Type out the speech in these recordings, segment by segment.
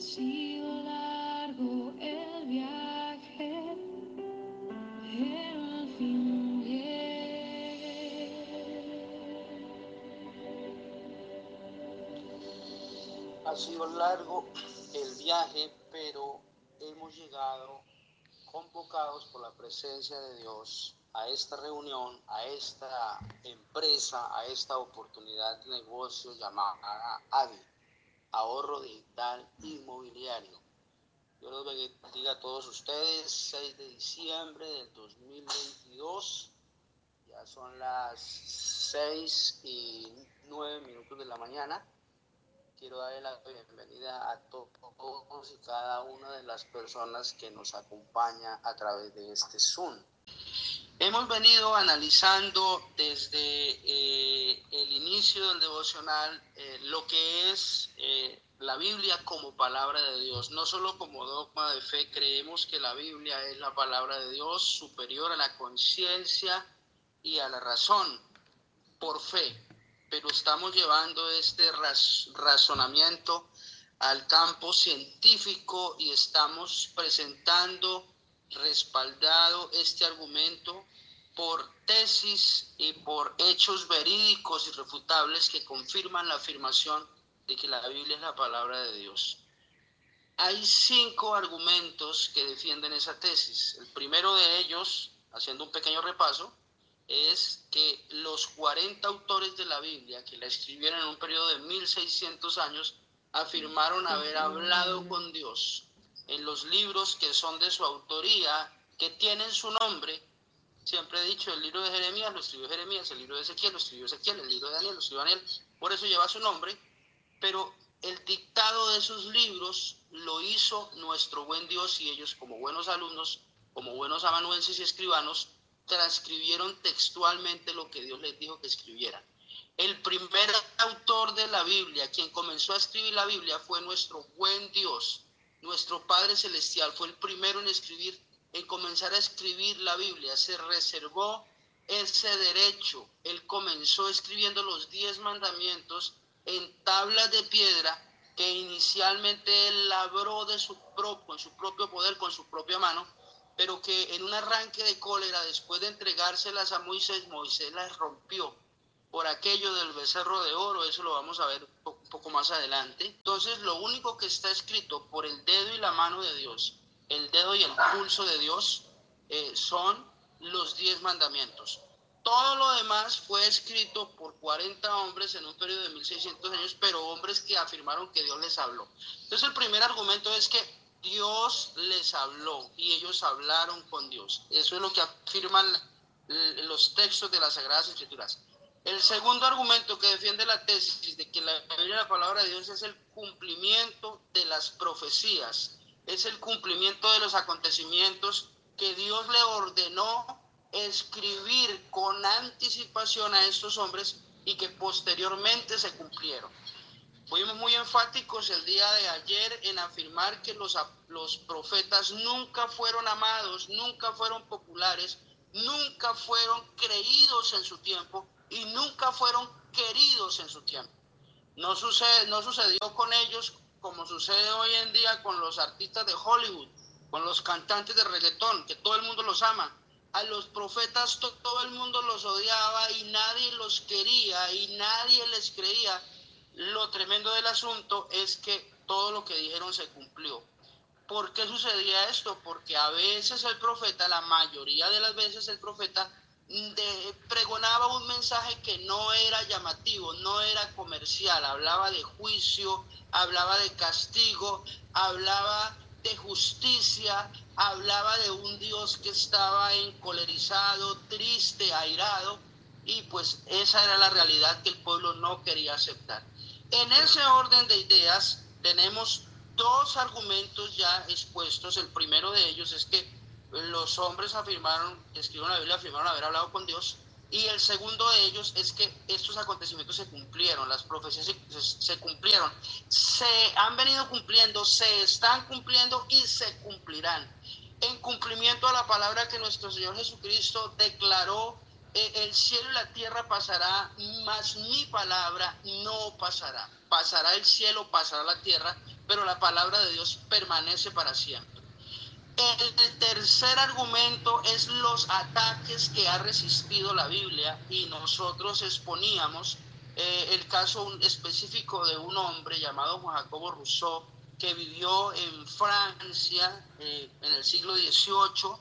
sido largo el viaje, pero al fin llegué. Ha sido largo el viaje, pero hemos llegado convocados por la presencia de Dios a esta reunión, a esta empresa, a esta oportunidad de negocio llamada ADI, Ahorro Digital Inmobiliario. Yo los bendiga a todos ustedes, 6 de diciembre del 2022, ya son las 6 y 9 minutos de la mañana. Quiero darle la bienvenida a todos y cada una de las personas que nos acompaña a través de este Zoom. Hemos venido analizando desde eh, el inicio del devocional eh, lo que es eh, la Biblia como palabra de Dios. No solo como dogma de fe, creemos que la Biblia es la palabra de Dios superior a la conciencia y a la razón por fe. Pero estamos llevando este razonamiento al campo científico y estamos presentando respaldado este argumento por tesis y por hechos verídicos y refutables que confirman la afirmación de que la Biblia es la palabra de Dios. Hay cinco argumentos que defienden esa tesis. El primero de ellos, haciendo un pequeño repaso, es que los 40 autores de la Biblia que la escribieron en un periodo de 1600 años afirmaron haber hablado con Dios en los libros que son de su autoría, que tienen su nombre. Siempre he dicho, el libro de Jeremías lo escribió Jeremías, el libro de Ezequiel lo escribió Ezequiel, el libro de Daniel lo escribió Daniel, por eso lleva su nombre, pero el dictado de esos libros lo hizo nuestro buen Dios y ellos como buenos alumnos, como buenos amanuenses y escribanos, transcribieron textualmente lo que Dios les dijo que escribieran. El primer autor de la Biblia, quien comenzó a escribir la Biblia, fue nuestro buen Dios, nuestro Padre Celestial fue el primero en escribir, en comenzar a escribir la Biblia. Se reservó ese derecho. Él comenzó escribiendo los diez mandamientos en tablas de piedra que inicialmente él labró de su propio, en su propio poder, con su propia mano, pero que en un arranque de cólera, después de entregárselas a Moisés, Moisés las rompió por aquello del becerro de oro, eso lo vamos a ver un poco más adelante. Entonces, lo único que está escrito por el dedo y la mano de Dios, el dedo y el pulso de Dios, eh, son los diez mandamientos. Todo lo demás fue escrito por 40 hombres en un periodo de 1600 años, pero hombres que afirmaron que Dios les habló. Entonces, el primer argumento es que Dios les habló y ellos hablaron con Dios. Eso es lo que afirman los textos de las Sagradas Escrituras. El segundo argumento que defiende la tesis de que la palabra de Dios, es el cumplimiento de las profecías, es el cumplimiento de los acontecimientos que Dios le ordenó escribir con anticipación a estos hombres y que posteriormente se cumplieron. Fuimos muy enfáticos el día de ayer en afirmar que los profetas nunca fueron amados, nunca fueron populares, nunca fueron creídos en su tiempo, y nunca fueron queridos en su tiempo. No, sucede, no sucedió con ellos como sucede hoy en día con los artistas de Hollywood, con los cantantes de reggaetón, que todo el mundo los ama. A los profetas todo el mundo los odiaba y nadie los quería y nadie les creía. Lo tremendo del asunto es que todo lo que dijeron se cumplió. ¿Por qué sucedía esto? Porque a veces el profeta, la mayoría de las veces el profeta, de, pregonaba un mensaje que no era llamativo, no era comercial, hablaba de juicio, hablaba de castigo, hablaba de justicia, hablaba de un Dios que estaba encolerizado, triste, airado, y pues esa era la realidad que el pueblo no quería aceptar. En ese orden de ideas tenemos dos argumentos ya expuestos. El primero de ellos es que los hombres afirmaron, escribieron la Biblia, afirmaron haber hablado con Dios. Y el segundo de ellos es que estos acontecimientos se cumplieron, las profecías se, cumplieron, se han venido cumpliendo, se están cumpliendo y se cumplirán. En cumplimiento a la palabra que nuestro Señor Jesucristo declaró, eh, el cielo y la tierra pasará, mas mi palabra no pasará. Pasará el cielo, pasará la tierra, pero la palabra de Dios permanece para siempre. El tercer argumento es los ataques que ha resistido la Biblia y nosotros exponíamos eh, el caso específico de un hombre llamado Juan Jacobo Rousseau que vivió en Francia eh, en el siglo XVIII,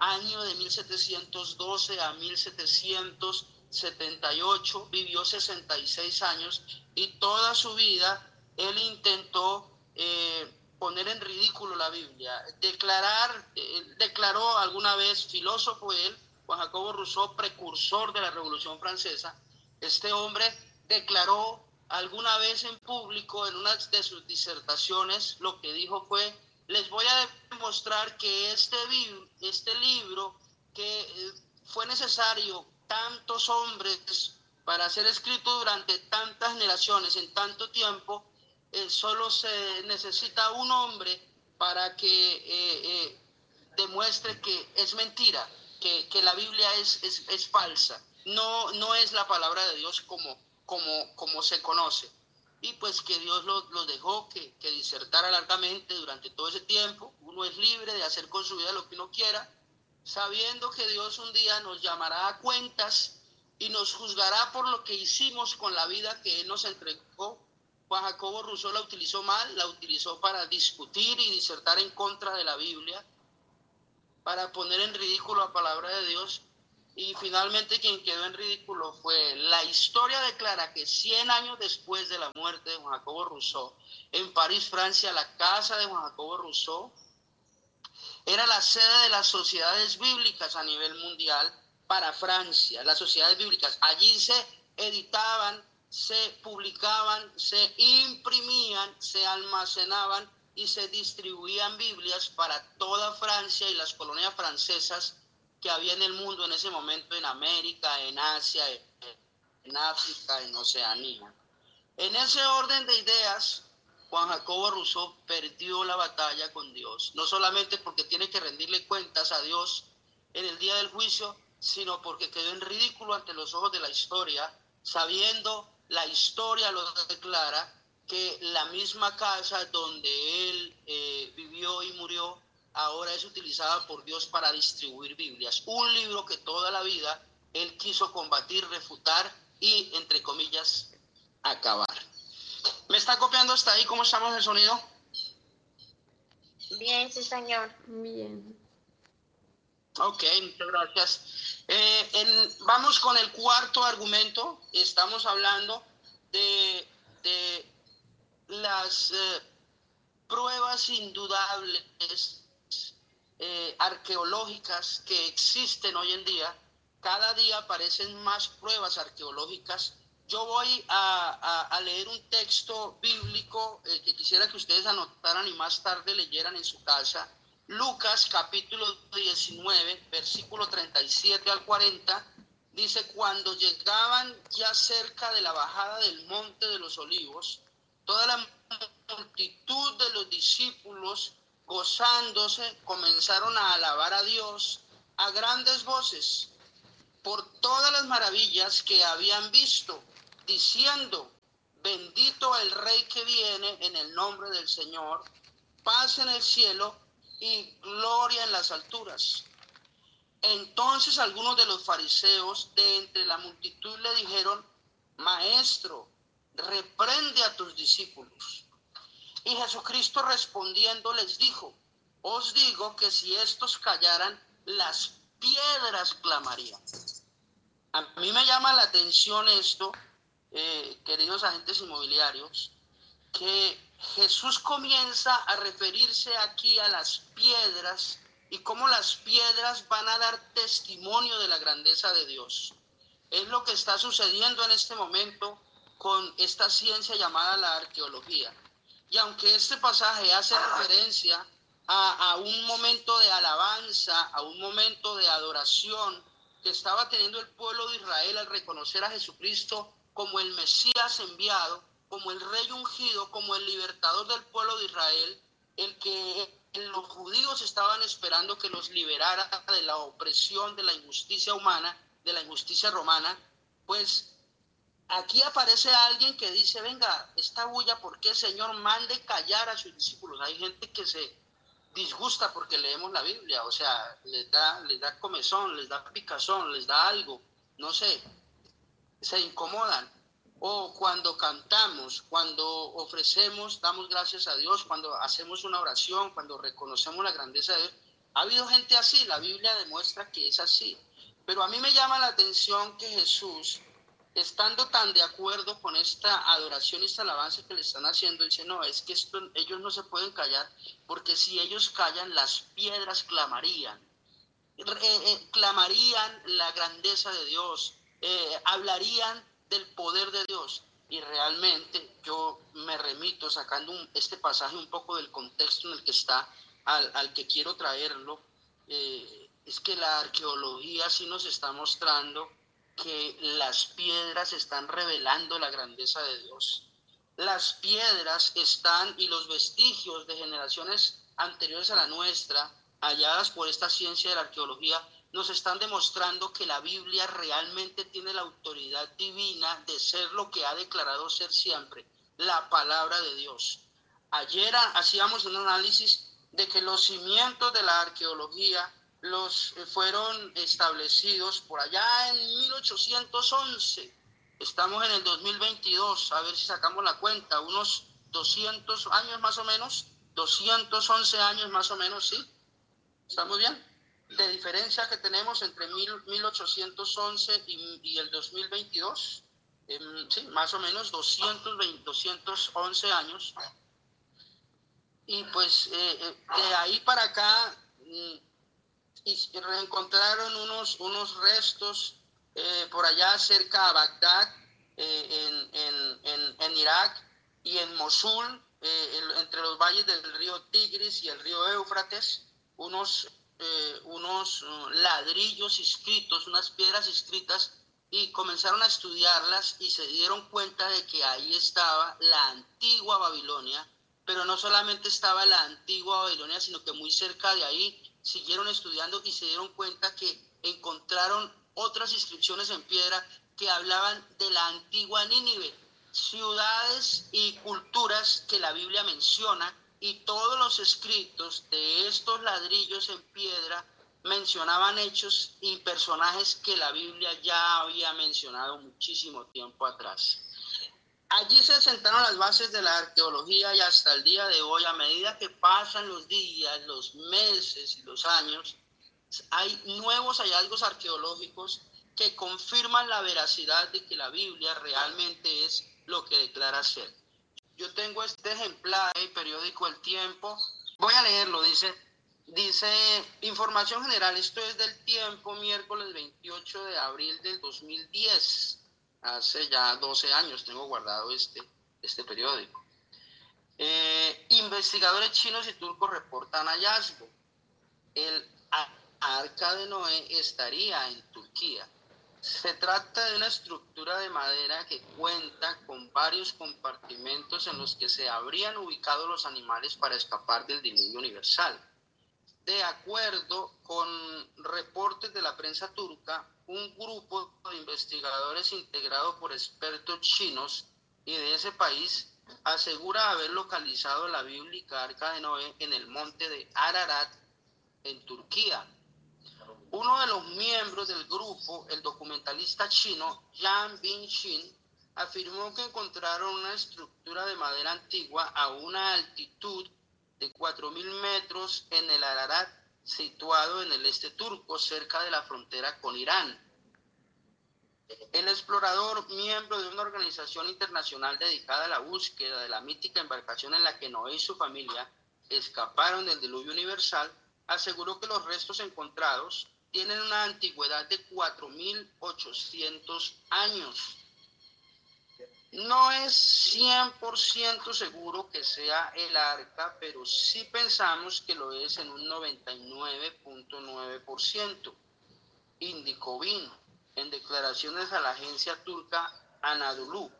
año de 1712 a 1778, vivió 66 años y toda su vida él intentó poner en ridículo la Biblia, declarar, eh, declaró alguna vez, filósofo él, Juan Jacobo Rousseau, precursor de la Revolución Francesa, este hombre declaró alguna vez en público en una de sus disertaciones, lo que dijo fue, les voy a demostrar que este, este libro, que eh, fue necesario tantos hombres para ser escrito durante tantas generaciones, en tanto tiempo, eh, solo se necesita un hombre para que eh, demuestre que es mentira, que, que la Biblia es, es, falsa, no, no es la palabra de Dios como, como, como se conoce. Y pues que Dios lo, lo dejó que, que, disertara largamente durante todo ese tiempo. Uno es libre de hacer con su vida lo que uno quiera, sabiendo que Dios un día nos llamará a cuentas y nos juzgará por lo que hicimos con la vida que Él nos entregó. Juan Jacobo Rousseau la utilizó mal, la utilizó para discutir y disertar en contra de la Biblia, para poner en ridículo la palabra de Dios y finalmente quien quedó en ridículo fue la historia declara que 100 años después de la muerte de Juan Jacobo Rousseau, en París, Francia, la casa de Juan Jacobo Rousseau era la sede de las sociedades bíblicas a nivel mundial para Francia, las sociedades bíblicas. Allí se editaban, se publicaban, se imprimían, se almacenaban y se distribuían Biblias para toda Francia y las colonias francesas que había en el mundo en ese momento, en América, en Asia, en África, en Oceanía. En ese orden de ideas, Juan Jacobo Rousseau perdió la batalla con Dios, no solamente porque tiene que rendirle cuentas a Dios en el día del juicio, sino porque quedó en ridículo ante los ojos de la historia, sabiendo la historia lo declara, que la misma casa donde él eh, vivió y murió ahora es utilizada por Dios para distribuir Biblias. Un libro que toda la vida él quiso combatir, refutar y, entre comillas, acabar. ¿Me está copiando hasta ahí? ¿Cómo estamos el sonido? Bien, sí, señor. Bien. Ok, muchas gracias. Eh, vamos con el cuarto argumento. Estamos hablando de, de las eh, pruebas indudables eh, arqueológicas que existen hoy en día. Cada día aparecen más pruebas arqueológicas. Yo voy a, a, a leer un texto bíblico que quisiera que ustedes anotaran y más tarde leyeran en su casa. Lucas capítulo 19, versículo 37 al 40, dice, cuando llegaban ya cerca de la bajada del monte de los olivos, toda la multitud de los discípulos gozándose, comenzaron a alabar a Dios a grandes voces por todas las maravillas que habían visto, diciendo, bendito el Rey que viene en el nombre del Señor, paz en el cielo y gloria en las alturas. Entonces algunos de los fariseos de entre la multitud le dijeron, Maestro, reprende a tus discípulos. Y Jesucristo respondiendo les dijo, os digo que si estos callaran, las piedras clamarían. A mí me llama la atención esto, eh, queridos agentes inmobiliarios, que Jesús comienza a referirse aquí a las piedras y cómo las piedras van a dar testimonio de la grandeza de Dios. Es lo que está sucediendo en este momento con esta ciencia llamada la arqueología. Y aunque este pasaje hace referencia a, un momento de alabanza, a un momento de adoración que estaba teniendo el pueblo de Israel al reconocer a Jesucristo como el Mesías enviado, como el rey ungido, como el libertador del pueblo de Israel, el que los judíos estaban esperando que los liberara de la opresión, de la injusticia humana, de la injusticia romana, pues aquí aparece alguien que dice, venga, esta bulla, ¿por qué Señor mande callar a sus discípulos? Hay gente que se disgusta porque leemos la Biblia, o sea, les da, les da comezón, les da picazón, les da algo, no sé, se incomodan. O cuando cantamos, cuando ofrecemos, damos gracias a Dios, cuando hacemos una oración, cuando reconocemos la grandeza de Dios. Ha habido gente así, la Biblia demuestra que es así. Pero a mí me llama la atención que Jesús estando tan de acuerdo con esta adoración y esta alabanza que le están haciendo, dice, no, es que esto, ellos no se pueden callar, porque si ellos callan, las piedras clamarían, eh, eh, clamarían la grandeza de Dios, eh, hablarían del poder de Dios. Y realmente yo me remito sacando este pasaje un poco del contexto en el que está, al, que quiero traerlo, es que la arqueología sí nos está mostrando que las piedras están revelando la grandeza de Dios. Las piedras están y los vestigios de generaciones anteriores a la nuestra, halladas por esta ciencia de la arqueología, nos están demostrando que la Biblia realmente tiene la autoridad divina de ser lo que ha declarado ser siempre, la palabra de Dios. Ayer hacíamos un análisis de que los cimientos de la arqueología los eh, fueron establecidos por allá en 1811. Estamos en el 2022, a ver si sacamos la cuenta, unos 200 años más o menos, 211 años más o menos, ¿sí? ¿Estamos bien? De diferencia que tenemos entre 1811 y, el 2022, em, sí, más o menos 220, 211 años. Y pues eh, eh, de ahí para acá mm, y reencontraron unos, unos restos eh, por allá cerca de Bagdad, eh, en, en, Irak y en Mosul, eh, entre los valles del río Tigris y el río Éufrates, unos, unos uh, ladrillos inscritos, unas piedras inscritas, y comenzaron a estudiarlas y se dieron cuenta de que ahí estaba la antigua Babilonia, pero no solamente estaba la antigua Babilonia, sino que muy cerca de ahí siguieron estudiando y se dieron cuenta que encontraron otras inscripciones en piedra que hablaban de la antigua Nínive, ciudades y culturas que la Biblia menciona y todos los escritos de estos ladrillos en piedra mencionaban hechos y personajes que la Biblia ya había mencionado muchísimo tiempo atrás. Allí se sentaron las bases de la arqueología y hasta el día de hoy, a medida que pasan los días, los meses y los años, hay nuevos hallazgos arqueológicos que confirman la veracidad de que la Biblia realmente es lo que declara ser. Yo tengo este ejemplar del periódico El Tiempo. Voy a leerlo, dice, dice información general, esto es del tiempo, miércoles 28 de abril del 2010 hace ya 12 años tengo guardado este, este periódico. Eh, investigadores chinos y turcos reportan hallazgo. El arca de Noé estaría en Turquía. Se trata de una estructura de madera que cuenta varios compartimentos en los que se habrían ubicado los animales para escapar del diluvio universal. De acuerdo con reportes de la prensa turca, un grupo de investigadores integrado por expertos chinos y de ese país asegura haber localizado la bíblica Arca de Noé en el monte de Ararat, en Turquía. Uno de los miembros del grupo, el documentalista chino Yang Bin-shin, afirmó que encontraron una estructura de madera antigua a una altitud de 4.000 metros en el Ararat situado en el este turco, cerca de la frontera con Irán. El explorador, miembro de una organización internacional dedicada a la búsqueda de la mítica embarcación en la que Noé y su familia escaparon del diluvio universal, aseguró que los restos encontrados tienen una antigüedad de 4.800 años. No es 100% seguro que sea el arca, pero sí pensamos que lo es en un 99.9%, indicó Vino en declaraciones a la agencia turca Anadolu.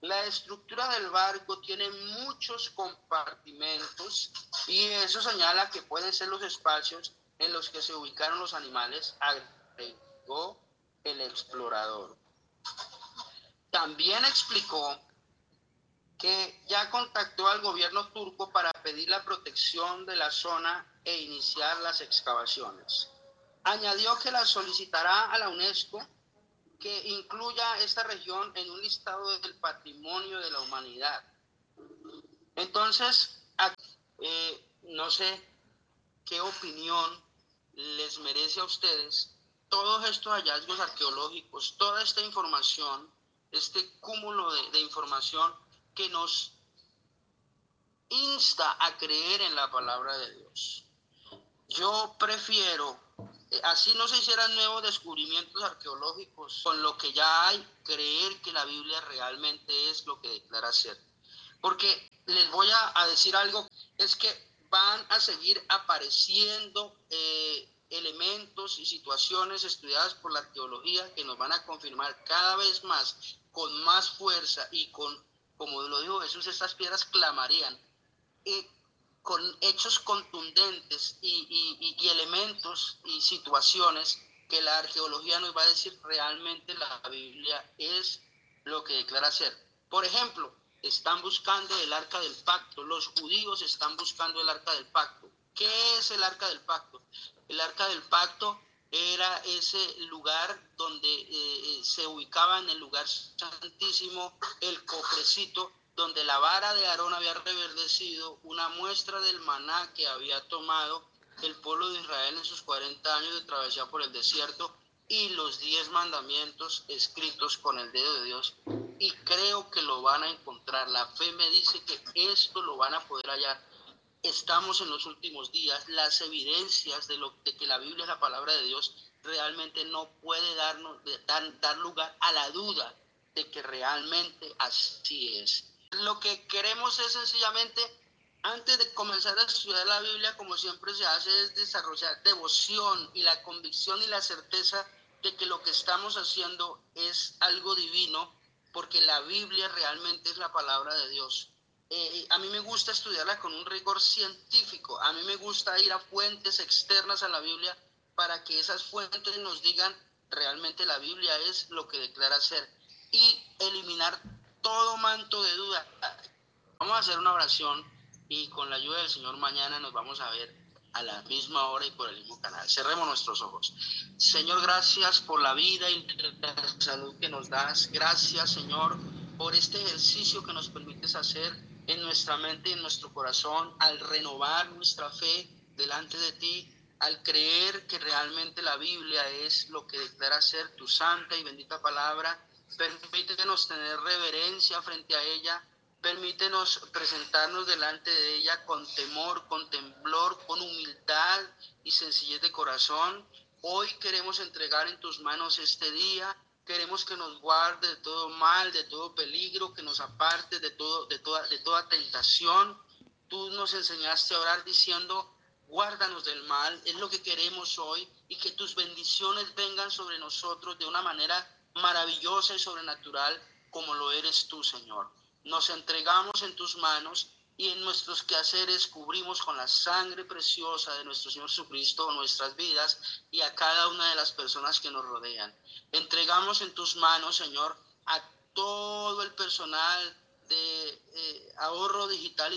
La estructura del barco tiene muchos compartimentos y eso señala que pueden ser los espacios en los que se ubicaron los animales, agregó el explorador. También explicó que ya contactó al gobierno turco para pedir la protección de la zona e iniciar las excavaciones. Añadió que la solicitará a la UNESCO que incluya esta región en un listado del patrimonio de la humanidad. Entonces, eh, no sé qué opinión les merece a ustedes todos estos hallazgos arqueológicos, toda esta información, este cúmulo de, información que nos insta a creer en la palabra de Dios. Yo prefiero eh, así no se hicieran nuevos descubrimientos arqueológicos con lo que ya hay, creer que la Biblia realmente es lo que declara ser. Porque les voy a, decir algo, es que van a seguir apareciendo eh, elementos y situaciones estudiadas por la arqueología que nos van a confirmar cada vez más, con más fuerza y con, como lo dijo Jesús, estas piedras clamarían. Eh, con hechos contundentes y, elementos y situaciones que la arqueología nos va a decir realmente la Biblia es lo que declara ser. Por ejemplo, están buscando el arca del pacto, los judíos están buscando el arca del pacto. ¿Qué es el arca del pacto? El arca del pacto era ese lugar donde eh, eh, se ubicaba en el lugar santísimo el cofrecito donde la vara de Aarón había reverdecido, una muestra del maná que había tomado el pueblo de Israel en sus 40 años de travesía por el desierto y los 10 mandamientos escritos con el dedo de Dios. Y creo que lo van a encontrar. La fe me dice que esto lo van a poder hallar. Estamos en los últimos días. Las evidencias de, lo, de que la Biblia es la palabra de Dios realmente no puede darnos, dar, dar lugar a la duda de que realmente así es. Lo que queremos es sencillamente, antes de comenzar a estudiar la Biblia, como siempre se hace, es desarrollar devoción y la convicción y la certeza de que lo que estamos haciendo es algo divino, porque la Biblia realmente es la palabra de Dios. Eh, a mí me gusta estudiarla con un rigor científico, a mí me gusta ir a fuentes externas a la Biblia para que esas fuentes nos digan realmente la Biblia es lo que declara ser y eliminar todo manto de duda. Vamos a hacer una oración y con la ayuda del Señor mañana nos vamos a ver a la misma hora y por el mismo canal. Cerremos nuestros ojos. Señor, gracias por la vida y la salud que nos das. Gracias, Señor, por este ejercicio que nos permites hacer en nuestra mente y en nuestro corazón al renovar nuestra fe delante de ti, al creer que realmente la Biblia es lo que declara ser tu santa y bendita palabra permítenos tener reverencia frente a ella, permítenos presentarnos delante de ella con temor, con temblor, con humildad y sencillez de corazón. Hoy queremos entregar en tus manos este día, queremos que nos guarde de todo mal, de todo peligro, que nos aparte de, todo, de, toda, de toda tentación. Tú nos enseñaste a orar diciendo, guárdanos del mal, es lo que queremos hoy, y que tus bendiciones vengan sobre nosotros de una manera maravillosa y sobrenatural como lo eres tú, Señor. Nos entregamos en tus manos y en nuestros quehaceres cubrimos con la sangre preciosa de nuestro Señor Jesucristo nuestras vidas y a cada una de las personas que nos rodean. Entregamos en tus manos, Señor, a todo el personal de eh, ahorro digital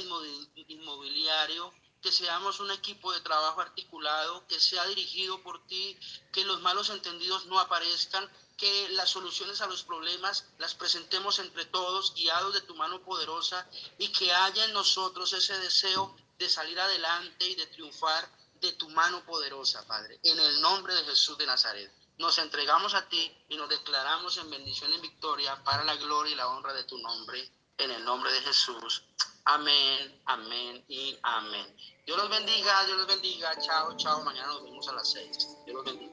inmobiliario, que seamos un equipo de trabajo articulado, que sea dirigido por ti, que los malos entendidos no aparezcan, que las soluciones a los problemas las presentemos entre todos, guiados de tu mano poderosa, y que haya en nosotros ese deseo de salir adelante y de triunfar de tu mano poderosa, Padre. En el nombre de Jesús de Nazaret. Nos entregamos a ti y nos declaramos en bendición y victoria para la gloria y la honra de tu nombre. En el nombre de Jesús. Amén, amén y amén. Dios los bendiga, Dios los bendiga. Chao, chao. Mañana nos vemos a las seis. Dios los bendiga.